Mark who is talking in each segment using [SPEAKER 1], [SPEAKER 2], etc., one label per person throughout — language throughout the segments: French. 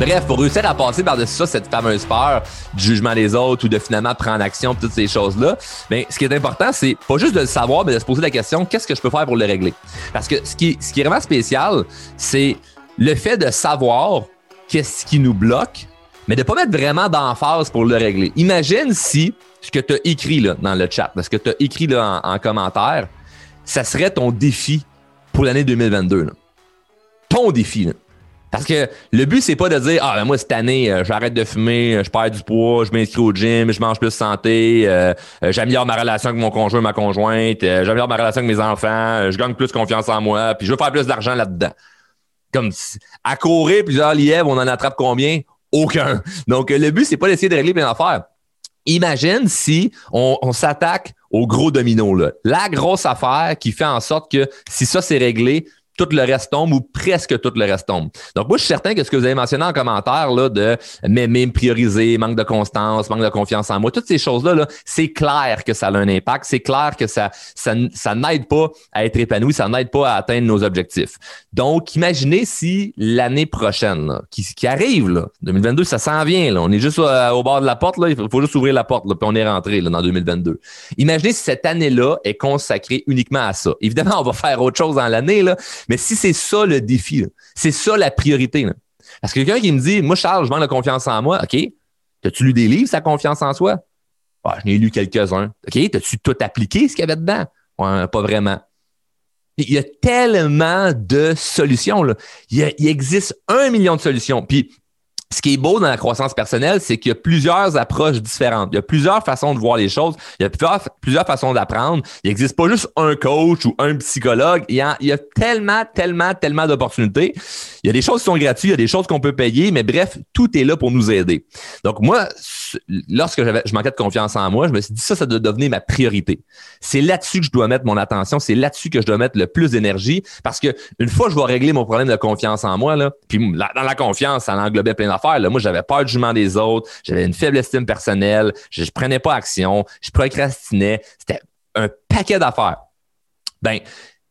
[SPEAKER 1] Bref, pour réussir à passer par-dessus ça, cette fameuse peur du jugement des autres ou de finalement prendre action, toutes ces choses-là, ben, ce qui est important, c'est pas juste de le savoir, mais de se poser la question, qu'est-ce que je peux faire pour le régler? Parce que ce qui, ce qui est vraiment spécial, c'est le fait de savoir qu'est-ce qui nous bloque, mais de pas mettre vraiment d'emphase pour le régler. Imagine si ce que tu as écrit là, dans le chat, ce que tu as écrit là, en, commentaire, ça serait ton défi pour l'année 2022. Ton défi. Parce que le but, c'est pas de dire Ah, ben moi, cette année, euh, j'arrête de fumer, euh, je perds du poids, je m'inscris au gym, je mange plus santé, euh, j'améliore ma relation avec mon conjoint, ma conjointe, j'améliore ma relation avec mes enfants, je gagne plus confiance en moi, puis je veux faire plus d'argent là-dedans. Comme à courir plusieurs lièvres, on en attrape combien? Aucun. Donc, le but, c'est pas d'essayer de régler plein d'affaires. Imagine si on, on s'attaque au gros domino, là. La grosse affaire qui fait en sorte que si ça c'est réglé, tout le reste tombe ou presque tout le reste tombe. Donc, moi, je suis certain que ce que vous avez mentionné en commentaire là, de m'aimer, me prioriser, manque de constance, manque de confiance en moi, toutes ces choses-là, -là, c'est clair que ça a un impact. C'est clair que ça, ça, ça n'aide pas à être épanoui, ça n'aide pas à atteindre nos objectifs. Donc, imaginez si l'année prochaine, qui, qui, arrive, là, 2022, ça s'en vient. Là, on est juste euh, au bord de la porte, là, il faut, juste ouvrir la porte, là, puis on est rentré là, dans 2022. Imaginez si cette année-là est consacrée uniquement à ça. Évidemment, on va faire autre chose dans l'année, là, mais si c'est ça le défi, c'est ça la priorité. Parce que quelqu'un qui me dit, moi, Charles, je manque de confiance en moi, OK, as-tu lu des livres, sa confiance en soi? Ah, je n'ai lu quelques-uns. OK, as-tu tout appliqué ce qu'il y avait dedans? Pas vraiment. Il y a tellement de solutions. Il, il, existe un million de solutions. Puis ce qui est beau dans la croissance personnelle, c'est qu'il y a plusieurs approches différentes. Il y a plusieurs façons de voir les choses. Il y a plusieurs, façons d'apprendre. Il n'existe pas juste un coach ou un psychologue. Il y a, il y a tellement, tellement, tellement d'opportunités. Il y a des choses qui sont gratuites, il y a des choses qu'on peut payer, mais bref, tout est là pour nous aider. Donc moi, lorsque je manquais de confiance en moi, je me suis dit ça, ça doit devenir ma priorité. C'est là-dessus que je dois mettre mon attention, c'est là-dessus que je dois mettre le plus d'énergie parce que une fois que je vais régler mon problème de confiance en moi, là, puis dans la confiance, ça englobait plein Moi, j'avais peur du jugement des autres, j'avais une faible estime personnelle, je, je prenais pas action, je procrastinais. C'était un paquet d'affaires. Ben,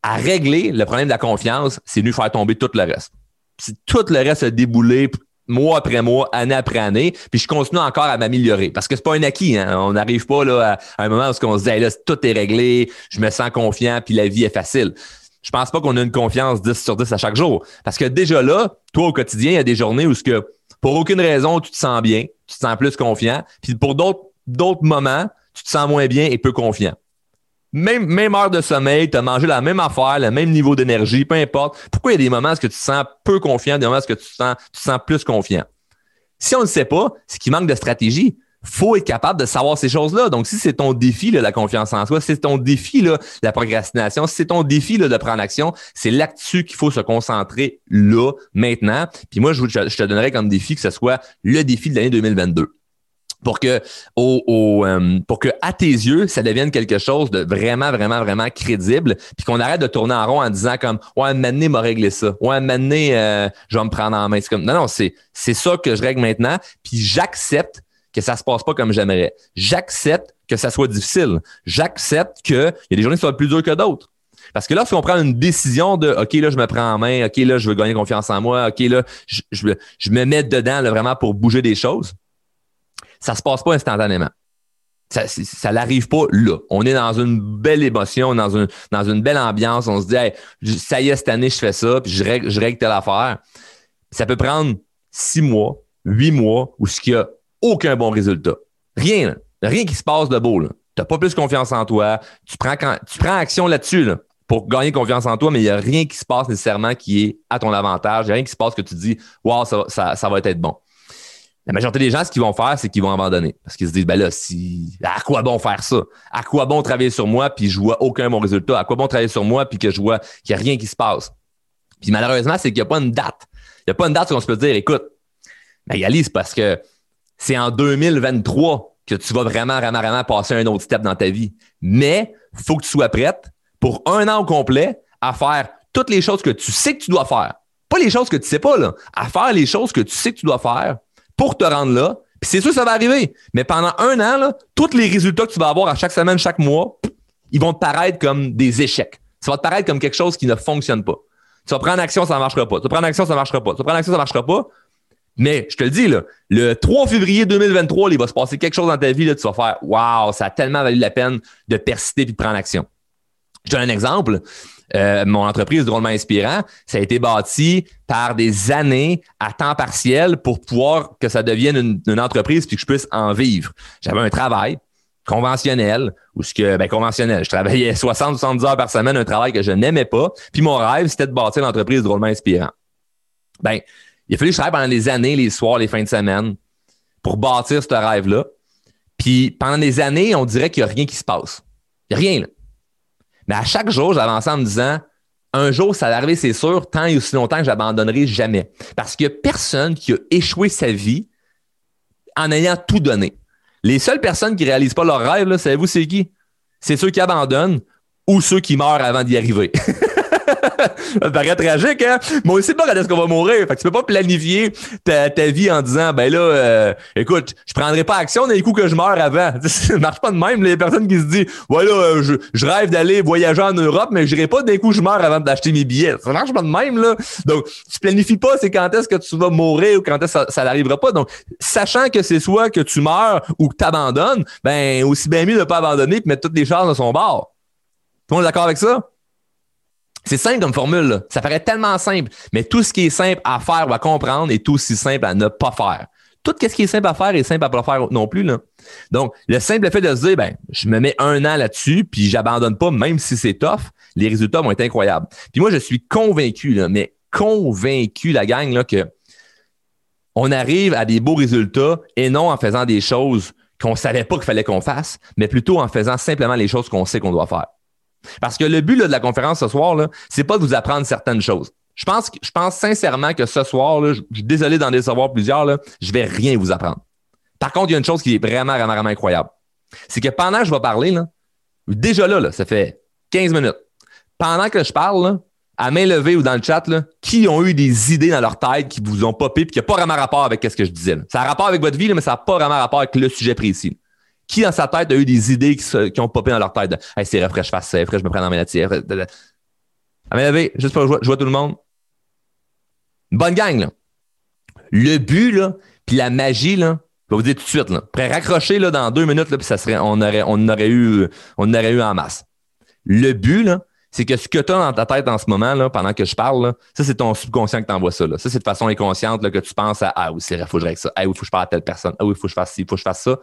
[SPEAKER 1] à régler le problème de la confiance, c'est lui faire tomber tout le reste. Si tout le reste a déboulé mois après mois, année après année, puis je continue encore à m'améliorer. Parce que c'est pas un acquis, hein? On n'arrive pas là, à, un moment où on se dit là, tout est réglé, je me sens confiant, puis la vie est facile. Je pense pas qu'on a une confiance 10 sur 10 à chaque jour. Parce que déjà là, toi, au quotidien, il y a des journées où ce que pour aucune raison, tu te sens bien, tu te sens plus confiant. Puis pour d'autres, moments, tu te sens moins bien et peu confiant. Même, même heure de sommeil, tu as mangé la même affaire, le même niveau d'énergie, peu importe. Pourquoi il y a des moments où tu te sens peu confiant, des moments où tu te sens, tu te sens plus confiant? Si on ne sait pas, c'est qu'il manque de stratégie. Faut être capable de savoir ces choses-là. Donc, si c'est ton défi, là, la confiance en soi, si c'est ton défi, là, la procrastination, si c'est ton défi là, de prendre action, c'est là-dessus qu'il faut se concentrer là, maintenant. Puis moi, je, te donnerais comme défi que ce soit le défi de l'année 2022 pour que au, euh, pour que à tes yeux ça devienne quelque chose de vraiment vraiment vraiment crédible puis qu'on arrête de tourner en rond en disant comme ouais maintenant m'a réglé ça ouais maintenant euh, je vais me prendre en main c'est comme non non c'est c'est ça que je règle maintenant puis j'accepte que ça se passe pas comme j'aimerais j'accepte que ça soit difficile j'accepte que il y a des journées qui sont plus dures que d'autres parce que lorsqu'on prend une décision de OK, là, je me prends en main, OK, là, je veux gagner confiance en moi, OK, là, je, je, me mets dedans là, vraiment pour bouger des choses ça se passe pas instantanément. Ça, ça pas là. On est dans une belle émotion, dans une, dans une belle ambiance. On se dit, ça y est, cette année, je fais ça, puis je règle, je règle telle affaire. Ça peut prendre six mois, huit mois, où ce qu'il n'y a aucun bon résultat. Rien, rien qui se passe de beau. Tu n'as pas plus confiance en toi. Tu prends, action là-dessus là, pour gagner confiance en toi, mais il n'y a rien qui se passe nécessairement qui est à ton avantage. Il n'y a rien qui se passe que tu dis, wow, ça, va être bon. La majorité des gens, ce qu'ils vont faire, c'est qu'ils vont abandonner. Parce qu'ils se disent, ben là, si, à quoi bon faire ça? À quoi bon travailler sur moi puis je vois aucun bon résultat? À quoi bon travailler sur moi puis que je vois qu'il n'y a rien qui se passe? Puis malheureusement, c'est qu'il n'y a pas une date. Il n'y a pas une date où on se peut dire, écoute, Magali, c'est parce que c'est en 2023 que tu vas vraiment, vraiment, vraiment passer un autre step dans ta vie. Mais il faut que tu sois prête pour un an au complet à faire toutes les choses que tu sais que tu dois faire. Pas les choses que tu sais pas, là. À faire les choses que tu sais que tu dois faire pour te rendre là. Puis c'est sûr ça va arriver. Mais pendant un an, là, tous les résultats que tu vas avoir à chaque semaine, chaque mois, ils vont te paraître comme des échecs. Ça va te paraître comme quelque chose qui ne fonctionne pas. Tu vas prendre action, ça ne marchera pas. Tu vas prendre action, ça ne marchera pas. Tu vas prendre action, ça ne marchera pas. Mais je te le dis, là, le 3 février 2023, il va se passer quelque chose dans ta vie, là, tu vas faire Waouh, ça a tellement valu la peine de persister et de prendre action. Je donne un exemple. Euh, mon entreprise drôlement inspirant, ça a été bâti par des années à temps partiel pour pouvoir que ça devienne une, entreprise puis que je puisse en vivre. J'avais un travail conventionnel ou ce que ben conventionnel, je travaillais 60 70 heures par semaine un travail que je n'aimais pas, puis mon rêve c'était de bâtir l'entreprise drôlement inspirant. Ben, il a fallu que je travaille pendant des années les soirs, les fins de semaine pour bâtir ce rêve-là. Puis pendant des années, on dirait qu'il n'y a rien qui se passe. Il n'y a rien là. Mais à chaque jour, j'avançais en me disant un jour, ça va arriver, c'est sûr, tant et aussi longtemps que j'abandonnerai jamais. Parce qu'il n'y a personne qui a échoué sa vie en ayant tout donné. Les seules personnes qui ne réalisent pas leur rêve, savez-vous, c'est qui? C'est ceux qui abandonnent ou ceux qui meurent avant d'y arriver. ça paraît tragique, hein? Mais on sait pas quand est-ce qu'on va mourir. Fait que tu peux pas planifier ta, vie en disant, ben là, euh, écoute, je prendrai pas action d'un coup que je meurs avant. ça marche pas de même. Les personnes qui se disent, voilà, euh, je, je rêve d'aller voyager en Europe, mais je n'irai pas d'un coup je meurs avant d'acheter mes billets. Ça marche pas de même, là. Donc, tu planifies pas c'est quand est-ce que tu vas mourir ou quand est-ce que ça, n'arrivera pas. Donc, sachant que c'est soit que tu meurs ou que tu abandonnes, ben, aussi bien mieux de pas abandonner et mettre toutes les chances de son bord. Tout le monde est d'accord avec ça? C'est simple comme formule. Ça paraît tellement simple, mais tout ce qui est simple à faire ou à comprendre est aussi simple à ne pas faire. Tout ce qui est simple à faire est simple à pas faire non plus. Là. Donc, le simple fait de se dire, ben, je me mets un an là-dessus, puis j'abandonne pas, même si c'est tough, les résultats vont être incroyables. Puis moi, je suis convaincu, là, mais convaincu, la gang, là, que on arrive à des beaux résultats et non en faisant des choses qu'on savait pas qu'il fallait qu'on fasse, mais plutôt en faisant simplement les choses qu'on sait qu'on doit faire. Parce que le but de la conférence ce soir, ce c'est pas de vous apprendre certaines choses. Je pense, je pense sincèrement que ce soir, je, suis désolé d'en décevoir plusieurs, là, je vais rien vous apprendre. Par contre, il y a une chose qui est vraiment, vraiment, vraiment incroyable. C'est que pendant que je vais parler, déjà là, ça fait 15 minutes. Pendant que je parle, à main levée ou dans le chat, qui ont eu des idées dans leur tête qui vous ont popé et qui n'ont pas vraiment rapport avec ce que je disais. Ça a rapport avec votre vie, mais ça n'a pas vraiment rapport avec le sujet précis. Qui dans sa tête a eu des idées qui, ont popé dans leur tête Hey, c'est vrai, je fasse ça, je me prends dans mes main juste pour jouer, jouer tout le monde. Bonne gang, là. Le but, là, puis la magie, là, je vais vous dire tout de suite, là. Après raccrocher, là, dans deux minutes, là, puis ça serait, on aurait, on aurait eu, on aurait eu en masse. Le but, là, c'est que ce que tu as dans ta tête en ce moment, là, pendant que je parle, là, ça, c'est ton subconscient que t'envoie ça. Là. Ça, c'est de façon inconsciente là, que tu penses à Ah oui, c'est vrai, faut que je règle ça. Ah oui, il faut que je parle à telle personne. Ah oui, il faut que je fasse ci, faut que je fasse ça.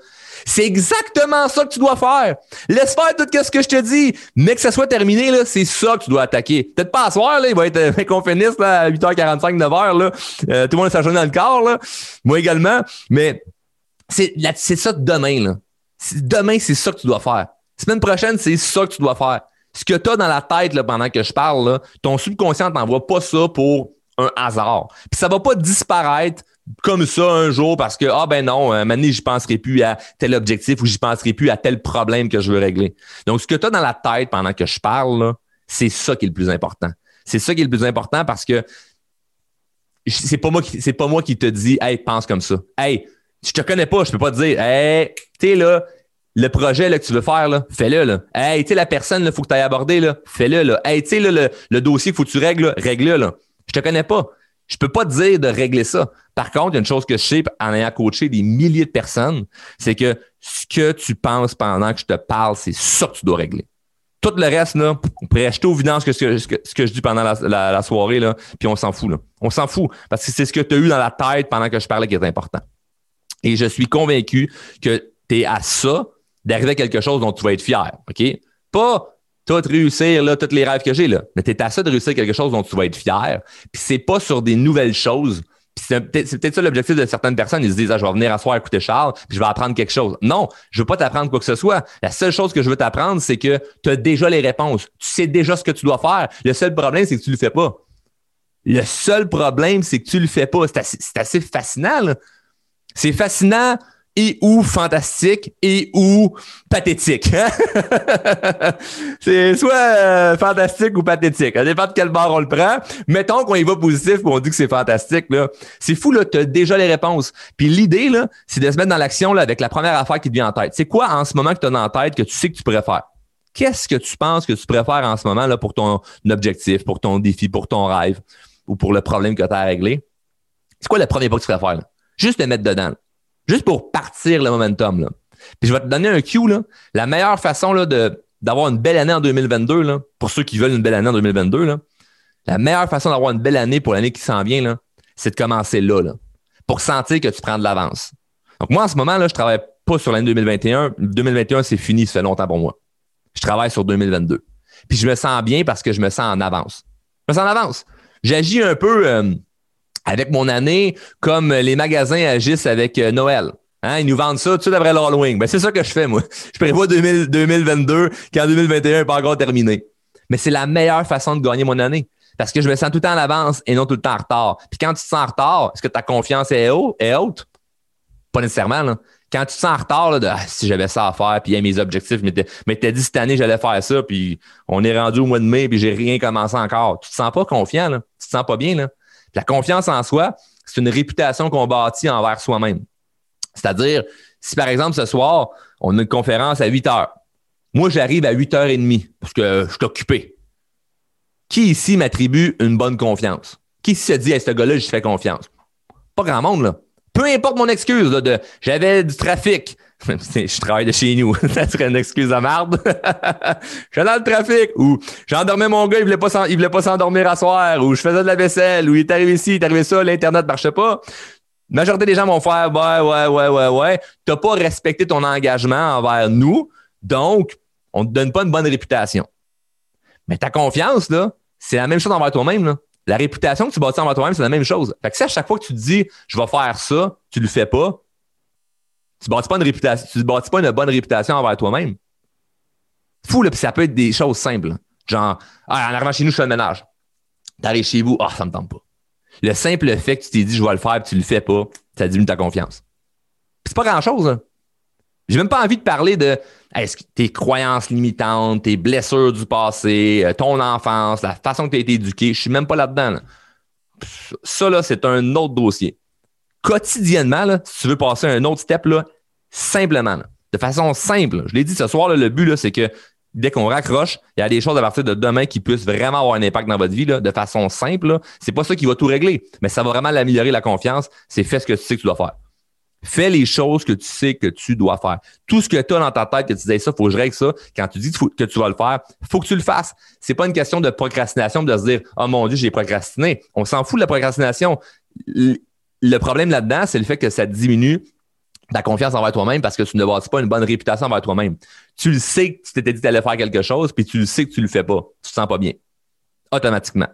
[SPEAKER 1] C'est exactement ça que tu dois faire. Laisse faire tout ce que je te dis. Mais que ça soit terminé, là, c'est ça que tu dois attaquer. Peut-être pas à soir, là, il va être euh, qu'on finisse là, à 8h45, 9h. Là. Euh, tout le monde est dans le corps, là. Moi également. Mais c'est, c'est ça demain. Là. Demain, c'est ça que tu dois faire. Semaine prochaine, c'est ça que tu dois faire ce que tu as dans la tête là, pendant que je parle, là, ton subconscient t'envoie pas ça pour un hasard. Puis ça va pas disparaître comme ça un jour parce que, ah ben non, un moment je penserai plus à tel objectif ou j'y penserai plus à tel problème que je veux régler. Donc, ce que tu as dans la tête pendant que je parle, c'est ça qui est le plus important. C'est ça qui est le plus important parce que c'est pas moi qui, c'est pas moi qui te dis, hey, pense comme ça. Hey, je te connais pas, je peux pas te dire, hey, tu là, le projet là, que tu veux faire, là, fais-le. Là. Hey, tu sais, la personne, il faut que tu ailles aborder, là, fais-le. Là. Hey, tu sais, le, le dossier qu'il faut que tu règles, règle-le. Là. Je te connais pas. Je peux pas te dire de régler ça. Par contre, il y a une chose que je sais en ayant coaché des milliers de personnes, c'est que ce que tu penses pendant que je te parle, c'est ça que tu dois régler. Tout le reste, là, on pourrait acheter au ce que, ce, que, ce que je dis pendant la, la, soirée, là, puis on s'en fout. Là. On s'en fout parce que c'est ce que tu as eu dans la tête pendant que je parlais qui est important. Et je suis convaincu que tu es à ça d'arriver à quelque chose dont tu vas être fier. OK? Pas tout réussir là, tous les rêves que j'ai, là. Mais tu es à ça de réussir quelque chose dont tu vas être fier. Puis c'est pas sur des nouvelles choses. C'est peut-être ça l'objectif de certaines personnes. Ils se disent, ah, je vais venir asseoir écouter Charles, puis je vais apprendre quelque chose. Non, je veux pas t'apprendre quoi que ce soit. La seule chose que je veux t'apprendre, c'est que tu as déjà les réponses. Tu sais déjà ce que tu dois faire. Le seul problème, c'est que tu le fais pas. Le seul problème, c'est que tu le fais pas. C'est assez, assez fascinant. C'est fascinant et ou fantastique et ou pathétique. C'est soit euh, fantastique ou pathétique. Ça dépend de quel bord on le prend. Mettons qu'on y va positif et on dit que c'est fantastique. Là. C'est fou, là, tu déjà les réponses. Puis l'idée, là, c'est de se mettre dans l'action là, avec la première affaire qui te vient en tête. C'est quoi en ce moment que tu as en tête que tu sais que tu pourrais faire? Qu'est-ce que tu penses que tu préfères en ce moment là, pour ton objectif, pour ton défi, pour ton rêve ou pour le problème que tu as à régler? c'est quoi le premier pas que tu vas faire? Juste te mettre dedans. Juste pour partir le momentum. Là. Puis je vais te donner un cue. Là. La meilleure façon là, d'avoir une belle année en 2022, là, pour ceux qui veulent une belle année en 2022, là, la meilleure façon d'avoir une belle année pour l'année qui s'en vient, là, c'est de commencer là, là, pour sentir que tu prends de l'avance. Donc moi, en ce moment, là, je travaille pas sur l'année 2021. 2021, c'est fini, ça fait longtemps pour moi. Je travaille sur 2022. Puis je me sens bien parce que je me sens en avance. Je me sens en avance. J'agis un peu euh, avec mon année comme les magasins agissent avec euh, Noël. Hein, ils nous vendent ça tout de suite après l'Halloween. Ben, c'est ça que je fais, moi. Je prévois 2022 quand 2021 n'est pas encore terminé. Mais c'est la meilleure façon de gagner mon année. Parce que je me sens tout le temps en avance et non tout le temps en retard. Puis quand tu te sens en retard, est-ce que ta confiance est, haute? Pas nécessairement. Là. Quand tu te sens en retard, là, de, ah, si j'avais ça à faire, puis mes objectifs, mais t'as dit cette année j'allais faire ça, puis on est rendu au mois de mai, puis j'ai rien commencé encore. Tu te sens pas confiant, là. tu te sens pas bien. Là. La confiance en soi, c'est une réputation qu'on bâtit envers soi-même. C'est-à-dire, si par exemple ce soir, on a une conférence à 8 heures, moi j'arrive à 8h30 parce que je suis occupé. Qui ici m'attribue une bonne confiance? Qui se dit à ce gars-là, je fais confiance? Pas grand monde, là. Peu importe mon excuse, de j'avais du trafic. je travaille de chez nous. ça serait une excuse à marde. je suis dans le trafic. Ou j'endormais mon gars, il voulait pas voulait pas s'endormir à soir. Ou je faisais de la vaisselle. Ou il est arrivé ici, il est arrivé ça, l'Internet marchait pas. La majorité des gens vont faire Ouais, ouais, ouais, ouais, ouais. Tu n'as pas respecté ton engagement envers nous, donc on te donne pas une bonne réputation. Mais ta confiance, là, c'est la même chose envers toi-même. La réputation que tu bâtis envers toi-même, c'est la même chose. Fait que si à chaque fois que tu te dis je vais faire ça, tu le fais pas, tu bâtis pas une bâtis pas une bonne réputation envers toi-même. Fou, là, puis ça peut être des choses simples. Genre, ah, en arrivant chez nous, je fais le ménage. T'arrives chez vous, ah, ça me tente pas. Le simple fait que tu t'es dit je vais le faire et tu le fais pas, ça diminue ta confiance. C'est pas grand-chose. Hein. J'ai même pas envie de parler de tes croyances limitantes, tes blessures du passé, euh, ton enfance, la façon que tu as été éduqué. Je suis même pas là-dedans. Ça, là, c'est un autre dossier. Quotidiennement, là, si tu veux passer un autre step, là, simplement, de façon simple, je l'ai dit ce soir, le but, c'est que dès qu'on raccroche, il y a des choses à partir de demain qui puissent vraiment avoir un impact dans votre vie de façon simple. C'est pas ça qui va tout régler, mais ça va vraiment améliorer la confiance. C'est fais ce que tu sais que tu dois faire. Fais les choses que tu sais que tu dois faire. Tout ce que tu as dans ta tête, que tu disais ça, faut que je règle ça. Quand tu dis que tu vas le faire, faut que tu le fasses. C'est pas une question de procrastination, de se dire, oh mon Dieu, j'ai procrastiné. On s'en fout de la procrastination. Le problème là-dedans, c'est le fait que ça diminue ta confiance envers toi-même parce que tu ne bâtis pas une bonne réputation envers toi-même. Tu le sais que tu t'étais dit que faire quelque chose, puis tu le sais que tu le fais pas. Tu te sens pas bien. Automatiquement.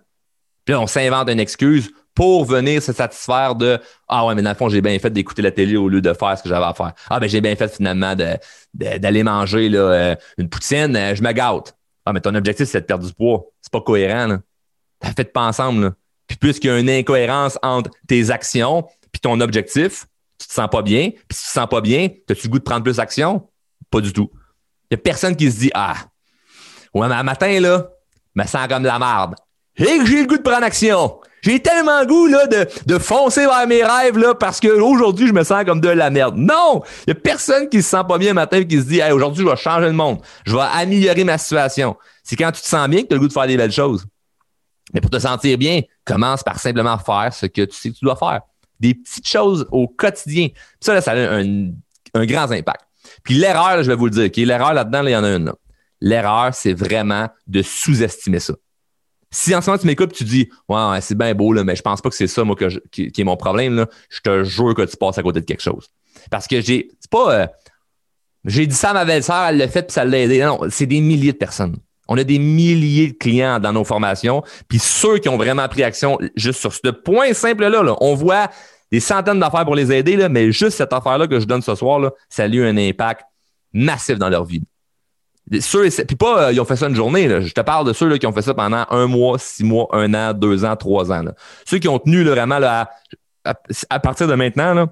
[SPEAKER 1] Puis là, on s'invente une excuse pour venir se satisfaire de Ah ouais, mais dans le fond, j'ai bien fait d'écouter la télé au lieu de faire ce que j'avais à faire. Ah ben j'ai bien fait finalement d'aller manger euh, une poutine, euh, je me gâte. Ah, mais ton objectif, c'est de perdre du poids. C'est pas cohérent. Là. Faites pas ensemble. Puis puisqu'il y a une incohérence entre tes actions puis ton objectif, tu te sens pas bien. Puis si tu te sens pas bien, as-tu le goût de prendre plus d'action? Pas du tout. Il n'y a personne qui se dit Ah, ouais, mais matin, là, me sens comme de la merde. Et j'ai le goût de prendre action. J'ai tellement le goût là, de, de foncer vers mes rêves là, parce qu'aujourd'hui, je me sens comme de la merde. Non! Il n'y a personne qui se sent pas bien le matin et qui se dit hey, aujourd'hui, je vais changer le monde. Je vais améliorer ma situation. C'est quand tu te sens bien que tu as le goût de faire des belles choses. Mais pour te sentir bien, commence par simplement faire ce que tu sais que tu dois faire des petites choses au quotidien. ça, là, ça a un, grand impact. Puis l'erreur, je vais vous le dire, qui l'erreur là-dedans, il y en a une. L'erreur, c'est vraiment de sous-estimer ça. Si en ce moment tu m'écoutes tu dis Ouais, c'est bien beau, mais je pense pas que c'est ça, qui, est mon problème, je te jure que tu passes à côté de quelque chose. Parce que j'ai. C'est pas. Euh, j'ai dit ça à ma belle-sœur, elle l'a fait puis ça l'a aidé. Non, c'est des milliers de personnes. On a des milliers de clients dans nos formations. Puis ceux qui ont vraiment pris action juste sur ce point simple-là, on voit des centaines d'affaires pour les aider, mais juste cette affaire-là que je donne ce soir, là, ça a eu un impact massif dans leur vie. Ceux, puis pas, euh, ils ont fait ça une journée. Je te parle de ceux là, qui ont fait ça pendant un mois, six mois, un an, deux ans, trois ans. Ceux qui ont tenu vraiment à, partir de maintenant,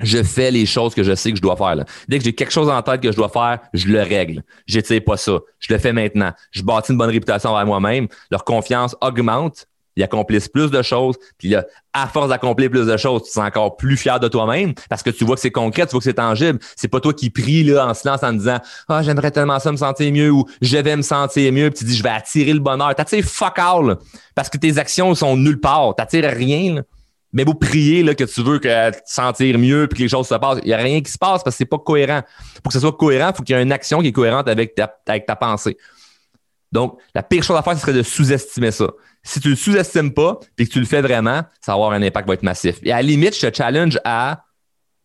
[SPEAKER 1] je fais les choses que je sais que je dois faire. Là. Dès que j'ai quelque chose en tête que je dois faire, je le règle. J'étire pas ça. Je le fais maintenant. Je bâtis une bonne réputation envers moi-même. Leur confiance augmente ils accomplissent plus de choses. Puis là, à force d'accomplir plus de choses, tu sens encore plus fier de toi-même parce que tu vois que c'est concret, tu vois que c'est tangible. C'est pas toi qui pries là, en silence en disant Ah, j'aimerais tellement ça me sentir mieux ou je vais me sentir mieux. Puis tu dis Je vais attirer le bonheur. T'attires fuck all parce que tes actions sont nulle part. T'attires rien. Mais beau prier là, que tu veux que te sentir mieux puis que les choses se passent. Il n'y a rien qui se passe parce que c'est pas cohérent. Pour que ce soit cohérent, il faut qu'il y ait une action qui est cohérente avec ta, avec ta pensée. Donc, la pire chose à faire, ce serait de sous-estimer ça. Si tu le sous-estimes pas et que tu le fais vraiment, ça va avoir un impact qui va être massif. Et à la limite, je te challenge à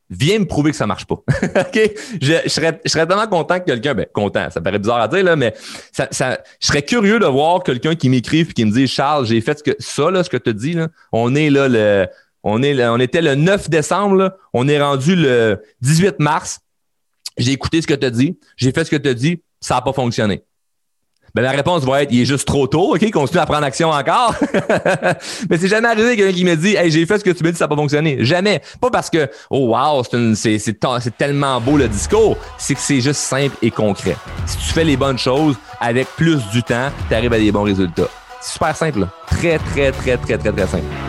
[SPEAKER 1] viens me prouver que ça marche pas. OK? Je, serais, je serais tellement content que quelqu'un, ben, content, ça paraît bizarre à dire, là, mais ça, ça, je serais curieux de voir quelqu'un qui m'écrive et qui me dit, Charles, j'ai fait ce que, ça, là, ce que tu dis, là, on est là, le, on est, on était le 9 décembre, là, on est rendu le 18 mars. J'ai écouté ce que tu as dit, j'ai fait ce que tu as dit, ça n'a pas fonctionné. Ben, la réponse va être, il est juste trop tôt, OK, continue à prendre action encore. Mais c'est jamais arrivé quelqu'un qui me dit, hey, j'ai fait ce que tu m'as dit, ça n'a pas fonctionné. Jamais. Pas parce que, oh wow, c'est tellement beau le discours. C'est que c'est juste simple et concret. Si tu fais les bonnes choses avec plus du temps, tu arrives à des bons résultats. C'est super simple. Très, très, très, très, très, très simple.